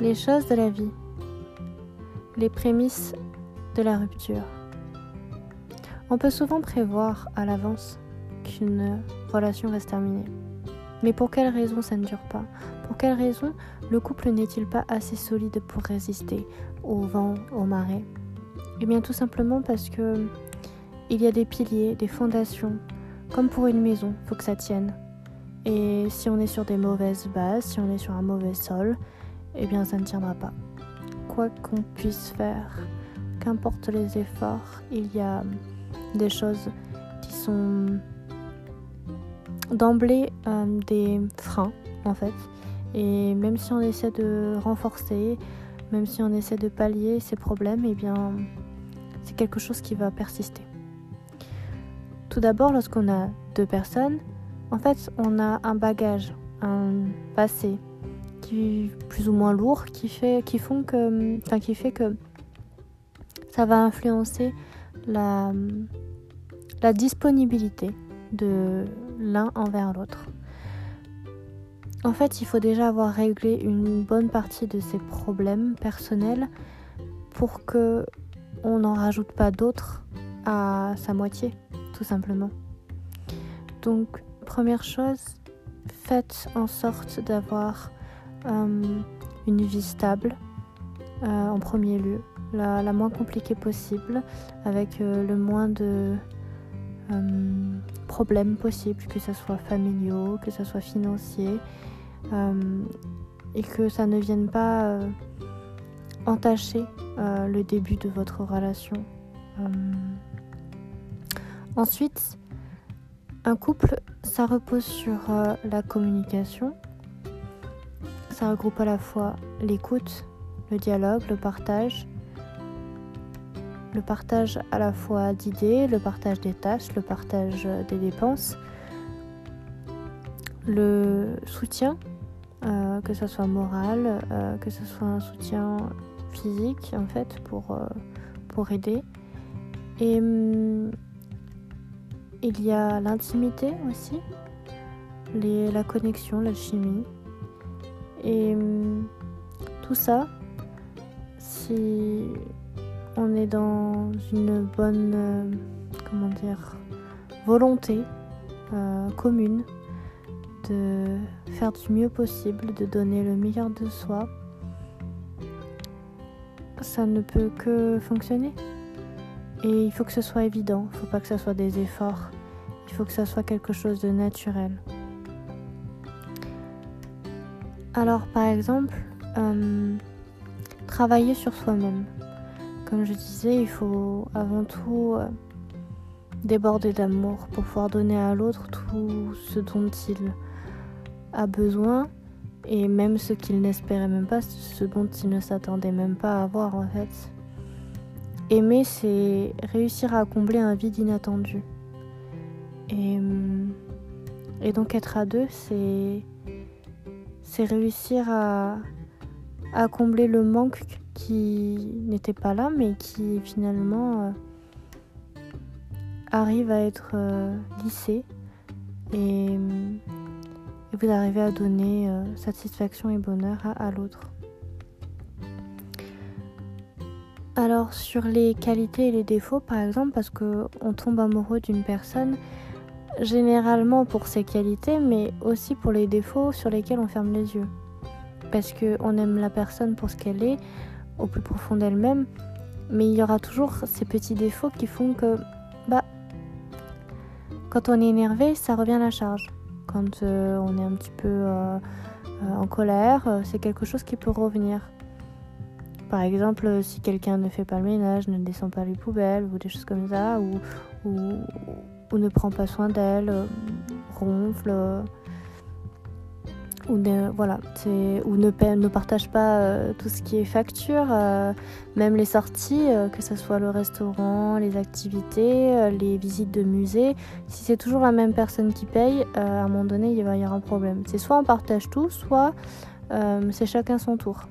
Les choses de la vie. Les prémices de la rupture. On peut souvent prévoir à l'avance qu'une relation va se. Mais pour quelle raison ça ne dure pas? Pour quelle raison le couple n'est-il pas assez solide pour résister au vent, aux marées Eh bien tout simplement parce que il y a des piliers, des fondations. Comme pour une maison, faut que ça tienne. Et si on est sur des mauvaises bases, si on est sur un mauvais sol, eh bien ça ne tiendra pas. Quoi qu'on puisse faire, qu'importe les efforts, il y a des choses qui sont d'emblée euh, des freins en fait. Et même si on essaie de renforcer, même si on essaie de pallier ces problèmes, eh bien c'est quelque chose qui va persister. Tout d'abord, lorsqu'on a deux personnes, en fait, on a un bagage, un passé plus ou moins lourd, qui fait, qui font que, enfin, qui fait que ça va influencer la, la disponibilité de l'un envers l'autre. En fait, il faut déjà avoir réglé une bonne partie de ses problèmes personnels pour que on n'en rajoute pas d'autres à sa moitié, tout simplement. Donc, première chose, faites en sorte d'avoir euh, une vie stable euh, en premier lieu, la, moins compliquée possible, avec euh, le moins de problèmes possibles, que ce soit familiaux, que ce soit financiers, et que ça ne vienne pas entacher le début de votre relation. ensuite, un couple, ça repose sur la communication. Ça regroupe à la fois l'écoute, le dialogue, le partage. Le partage à la fois d'idées, le partage des tâches, le partage des dépenses. Le soutien, euh, que ce soit moral, euh, que ce soit un soutien physique en fait pour, pour aider. Et hum, il y a l'intimité aussi, la connexion, la chimie. Et hum, tout ça, si on est dans une bonne, euh, comment dire, volonté euh, commune de faire du mieux possible, de donner le meilleur de soi, ça ne peut que fonctionner. Et il faut que ce soit évident, il ne faut pas que ce soit des efforts, il faut que ce soit quelque chose de naturel. Alors par exemple, euh, travailler sur soi-même. Comme je disais, il faut avant tout euh, déborder d'amour pour pouvoir donner à l'autre tout ce dont il a besoin et même ce qu'il n'espérait même pas, ce dont il ne s'attendait même pas à avoir en fait. Aimer, c'est réussir à combler un vide inattendu. Et, et donc être à deux, c'est c'est réussir à, combler le manque qui n'était pas là, mais qui finalement euh, arrive à être euh, lissé. Et, vous arrivez à donner euh, satisfaction et bonheur à, l'autre. Alors sur les qualités et les défauts par exemple parce que on tombe amoureux d'une personne généralement pour ses qualités mais aussi pour les défauts sur lesquels on ferme les yeux. Parce qu'on aime la personne pour ce qu'elle est au plus profond d'elle-même mais il y aura toujours ces petits défauts qui font que bah quand on est énervé ça revient à la charge. Quand euh, on est un petit peu euh, euh, en colère c'est quelque chose qui peut revenir. Par exemple, si quelqu'un ne fait pas le ménage, ne descend pas les poubelles ou des choses comme ça, ou, ne prend pas soin d'elle, euh, ronfle, euh, ou ne, voilà, ou ne, ne partage pas tout ce qui est facture, même les sorties, que ce soit le restaurant, les activités, les visites de musée. Si c'est toujours la même personne qui paye, à un moment donné, il va y avoir un problème. C'est soit on partage tout, soit c'est chacun son tour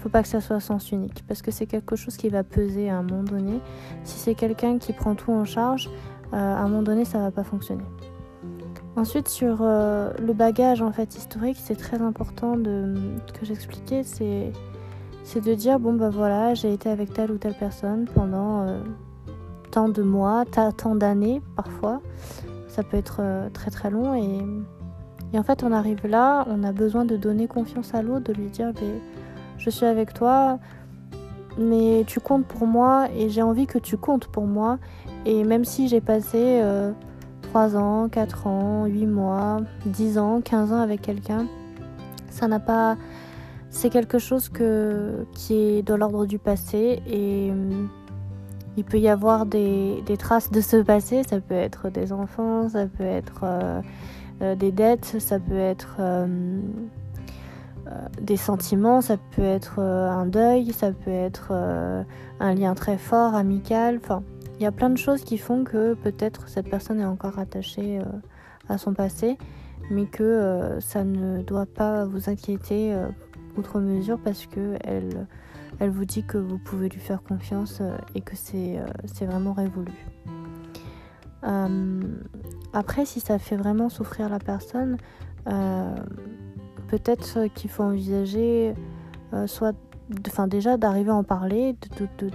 faut pas que ça soit sens unique parce que c'est quelque chose qui va peser à un moment donné. Si c'est quelqu'un qui prend tout en charge, euh, à un moment donné, ça va pas fonctionner. Ensuite, sur euh, le bagage en fait historique, c'est très important de, que j'expliquais, c'est c'est de dire bon bah voilà, j'ai été avec telle ou telle personne pendant euh, tant de mois, tant d'années parfois. Ça peut être euh, très très long et, et, en fait on arrive là, on a besoin de donner confiance à l'autre, de lui dire bah, je suis avec toi, mais tu comptes pour moi et j'ai envie que tu comptes pour moi. Et même si j'ai passé 3 euh, ans, 4 ans, 8 mois, 10 ans, 15 ans avec quelqu'un, ça n'a pas c'est quelque chose qui est de l'ordre du passé et hum, il peut y avoir des, traces de ce passé. Ça peut être des enfants, ça peut être euh, euh, des dettes, ça peut être euh, des sentiments, ça peut être un deuil, ça peut être un lien très fort, amical. Enfin, il y a plein de choses qui font que peut-être cette personne est encore attachée à son passé, mais que ça ne doit pas vous inquiéter outre mesure parce que elle, elle vous dit que vous pouvez lui faire confiance euh, et que c'est euh, vraiment révolu. Euh, après, si ça fait vraiment souffrir la personne, peut-être qu'il faut envisager soit enfin déjà d'arriver à en parler,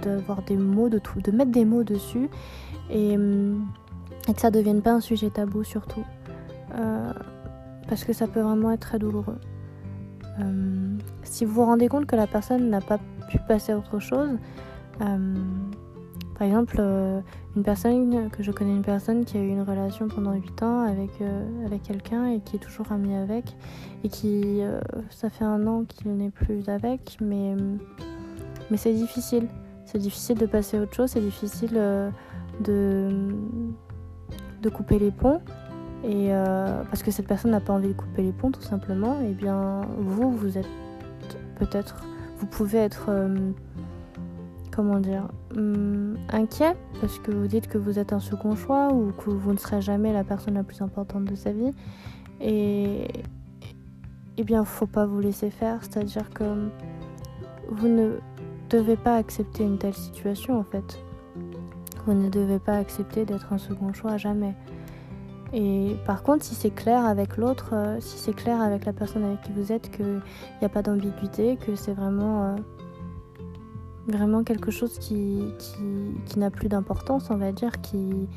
d'avoir de, des mots, de, de mettre des mots dessus et, que ça ne devienne pas un sujet tabou surtout. parce que ça peut vraiment être très douloureux. Euh, si vous vous rendez compte que la personne n'a pas pu passer à autre chose, euh, par exemple, euh, une personne que je connais une personne qui a eu une relation pendant 8 ans avec, avec quelqu'un et qui est toujours amie avec et qui ça fait un an qu'il n'est plus avec mais, mais c'est difficile. C'est difficile de passer à autre chose, c'est difficile de, de couper les ponts. Et euh, parce que cette personne n'a pas envie de couper les ponts tout simplement, et eh bien vous, vous êtes peut-être, vous pouvez être, euh, comment dire, hum, inquiet parce que vous dites que vous êtes un second choix ou que vous ne serez jamais la personne la plus importante de sa vie. Et eh bien, faut pas vous laisser faire, c'est-à-dire que vous ne devez pas accepter une telle situation en fait. Vous ne devez pas accepter d'être un second choix à jamais. Et par contre, si c'est clair avec l'autre, euh, si c'est clair avec la personne avec qui vous êtes, qu'il n'y a pas d'ambiguïté, que c'est vraiment, euh, vraiment quelque chose qui, qui, n'a plus d'importance, on va dire, qui,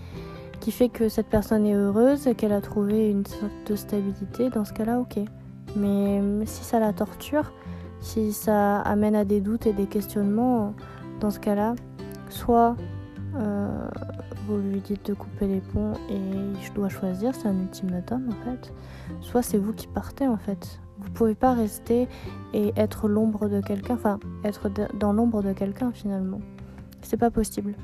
qui fait que cette personne est heureuse, qu'elle a trouvé une sorte de stabilité, dans ce cas-là, ok. Mais si ça la torture, si ça amène à des doutes et des questionnements, dans ce cas-là, soit euh, vous lui dites de couper les ponts et je dois choisir, c'est un ultimatum en fait. Soit c'est vous qui partez en fait. Vous pouvez pas rester et être l'ombre de quelqu'un, enfin être dans l'ombre de quelqu'un finalement. C'est pas possible.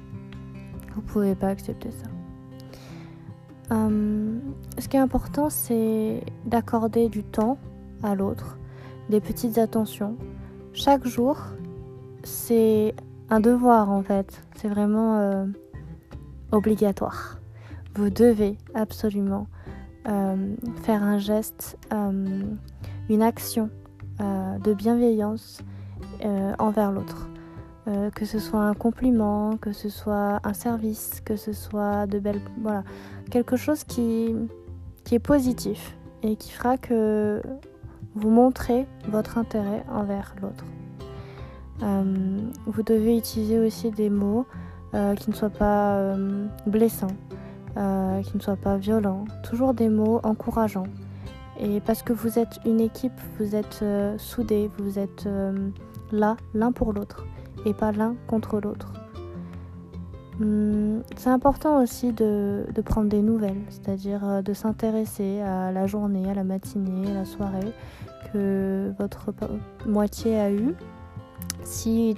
Vous pouvez pas accepter ça. Hum, ce qui est important, c'est d'accorder du temps à l'autre, des petites attentions. Chaque jour, c'est un devoir en fait. C'est vraiment euh, obligatoire. Vous devez absolument euh, faire un geste, euh, une action de bienveillance envers l'autre. que ce soit un compliment, que ce soit un service, que ce soit de belles... Voilà. Quelque chose qui, qui est positif et qui fera que vous montrez votre intérêt envers l'autre. Euh, vous devez utiliser aussi des mots euh, qui ne soient pas euh, blessants, qui ne soient pas violents, toujours des mots encourageants. Et parce que vous êtes une équipe, vous êtes soudés, vous êtes là l'un pour l'autre et pas l'un contre l'autre. Hum, c'est important aussi de, de, prendre des nouvelles, c'est-à-dire de s'intéresser à la journée, à la matinée, à la soirée que votre moitié a eue si,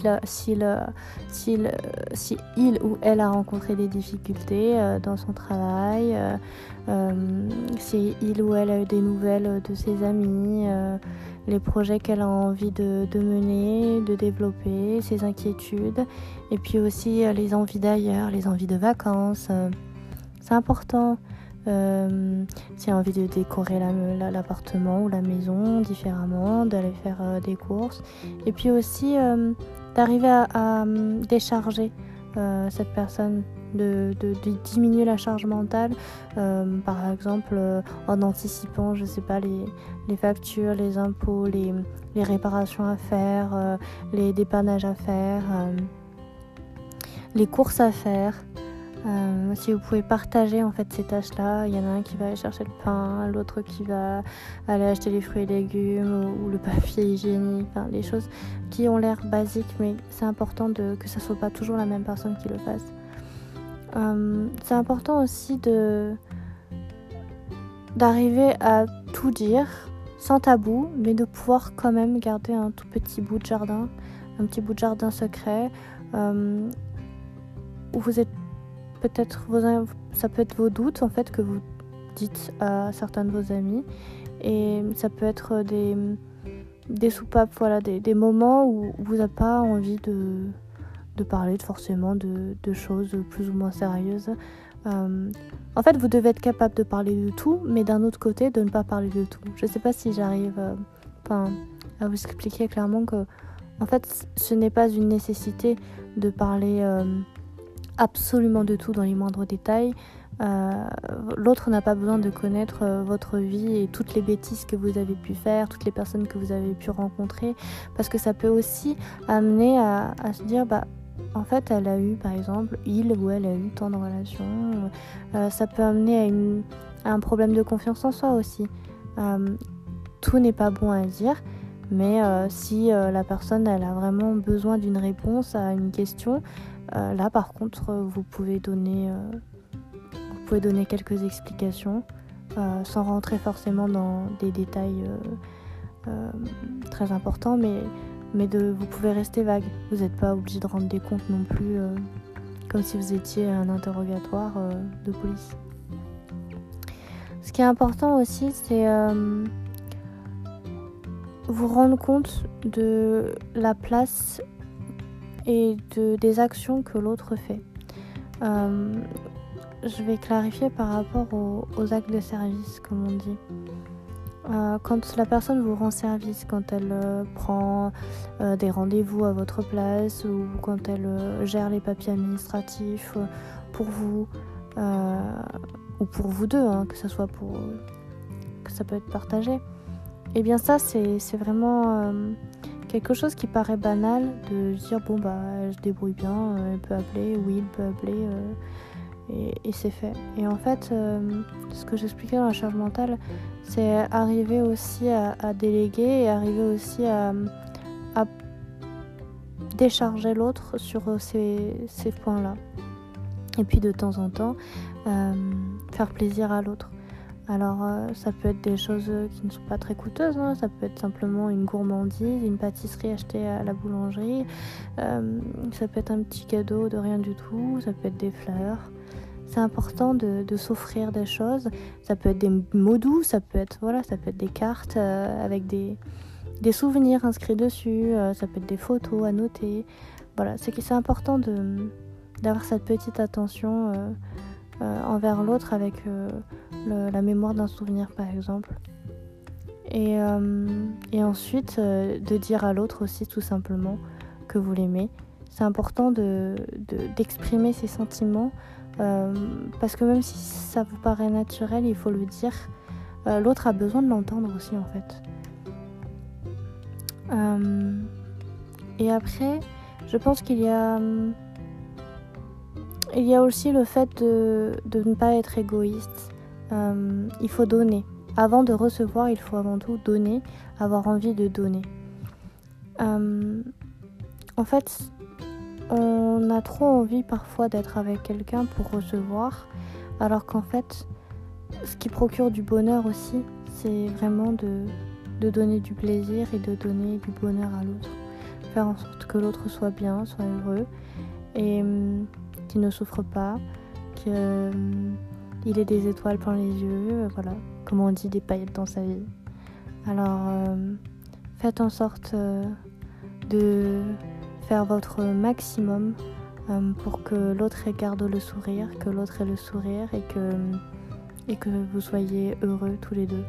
il ou elle a rencontré des difficultés euh, dans son travail, euh, euh, si il ou elle a eu des nouvelles de ses amis, les projets qu'elle a envie de, mener, de développer, ses inquiétudes, et puis aussi les envies d'ailleurs, les envies de vacances. C'est important. Euh, si envie de décorer l'appartement ou la maison différemment, d'aller faire euh, des courses. Et puis aussi euh, d'arriver à, décharger cette personne de, diminuer la charge mentale, euh, par exemple euh, en anticipant, je sais pas, les, factures, les impôts, les, réparations à faire, les dépannages à faire, les courses à faire. Euh, si vous pouvez partager en fait ces tâches-là, il y en a un qui va aller chercher le pain, l'autre qui va aller acheter les fruits et légumes ou, le papier hygiénique, enfin, les choses qui ont l'air basiques, mais c'est important de, que ça soit pas toujours la même personne qui le fasse. Euh, c'est important aussi d'arriver à tout dire sans tabou, mais de pouvoir quand même garder un tout petit bout de jardin, un petit bout de jardin secret euh, où vous êtes peut-être vos, ça peut être vos doutes en fait que vous dites à certains de vos amis et ça peut être des, des soupapes, voilà, des, des moments où vous n'avez pas envie de, de parler forcément de, de, choses plus ou moins sérieuses. Euh, en fait, vous devez être capable de parler de tout, mais d'un autre côté, de ne pas parler de tout. Je ne sais pas si j'arrive euh, à vous expliquer clairement que, en fait, ce n'est pas une nécessité de parler euh, absolument de tout dans les moindres détails. Euh, l'autre n'a pas besoin de connaître euh, votre vie et toutes les bêtises que vous avez pu faire, toutes les personnes que vous avez pu rencontrer, parce que ça peut aussi amener à, se dire, bah, en fait, elle a eu, par exemple, il ou elle a eu tant de relations. Euh, ça peut amener à, un problème de confiance en soi aussi. tout n'est pas bon à dire, mais si la personne elle a vraiment besoin d'une réponse à une question, euh, là, par contre, vous pouvez donner, euh, vous pouvez donner quelques explications euh, sans rentrer forcément dans des détails très importants, mais, mais de, vous pouvez rester vague. Vous n'êtes pas obligé de rendre des comptes non plus, comme si vous étiez un interrogatoire de police. Ce qui est important aussi, c'est vous rendre compte de la place et de, des actions que l'autre fait. Euh, je vais clarifier par rapport aux, actes de service, comme on dit. Euh, quand la personne vous rend service, quand elle euh, prend des rendez-vous à votre place ou quand elle gère les papiers administratifs pour vous ou pour vous deux, hein, que ça soit pour que ça peut être partagé. Et eh bien ça, c'est vraiment quelque chose qui paraît banal de dire bon bah elle se débrouille bien, euh, elle peut appeler, oui, elle peut appeler euh, et, c'est fait. Et en fait, euh, ce que j'expliquais dans la charge mentale, c'est arriver aussi à, déléguer et arriver aussi à, décharger l'autre sur ces points-là. Et puis de temps en temps, faire plaisir à l'autre. Alors euh, ça peut être des choses qui ne sont pas très coûteuses, hein. ça peut être simplement une gourmandise, une pâtisserie achetée à la boulangerie, euh, ça peut être un petit cadeau de rien du tout, ça peut être des fleurs. C'est important de, s'offrir des choses. Ça peut être des mots doux, ça peut être voilà, ça peut être des cartes euh, avec des, des, souvenirs inscrits dessus, ça peut être des photos à noter. Voilà, c'est important d'avoir cette petite attention euh, envers l'autre avec euh, la mémoire d'un souvenir par exemple. Et, euh, et ensuite de dire à l'autre aussi tout simplement que vous l'aimez. C'est important d'exprimer de, ses sentiments parce que même si ça vous paraît naturel, il faut le dire. l'autre a besoin de l'entendre aussi en fait. et après, je pense qu'il y a il y a aussi le fait de, ne pas être égoïste. Euh, il faut donner. Avant de recevoir, il faut avant tout donner, avoir envie de donner. Euh, en fait, on a trop envie parfois d'être avec quelqu'un pour recevoir, alors qu'en fait, ce qui procure du bonheur aussi, c'est vraiment de, de, donner du plaisir et de donner du bonheur à l'autre. Faire en sorte que l'autre soit bien, soit heureux. Et qu'il ne souffre pas, qu'il euh, ait des étoiles plein les yeux, euh, voilà, comme on dit, des paillettes dans sa vie. Alors, euh, faites en sorte de faire votre maximum pour que l'autre garde le sourire, que l'autre ait le sourire et que, et que vous soyez heureux tous les deux.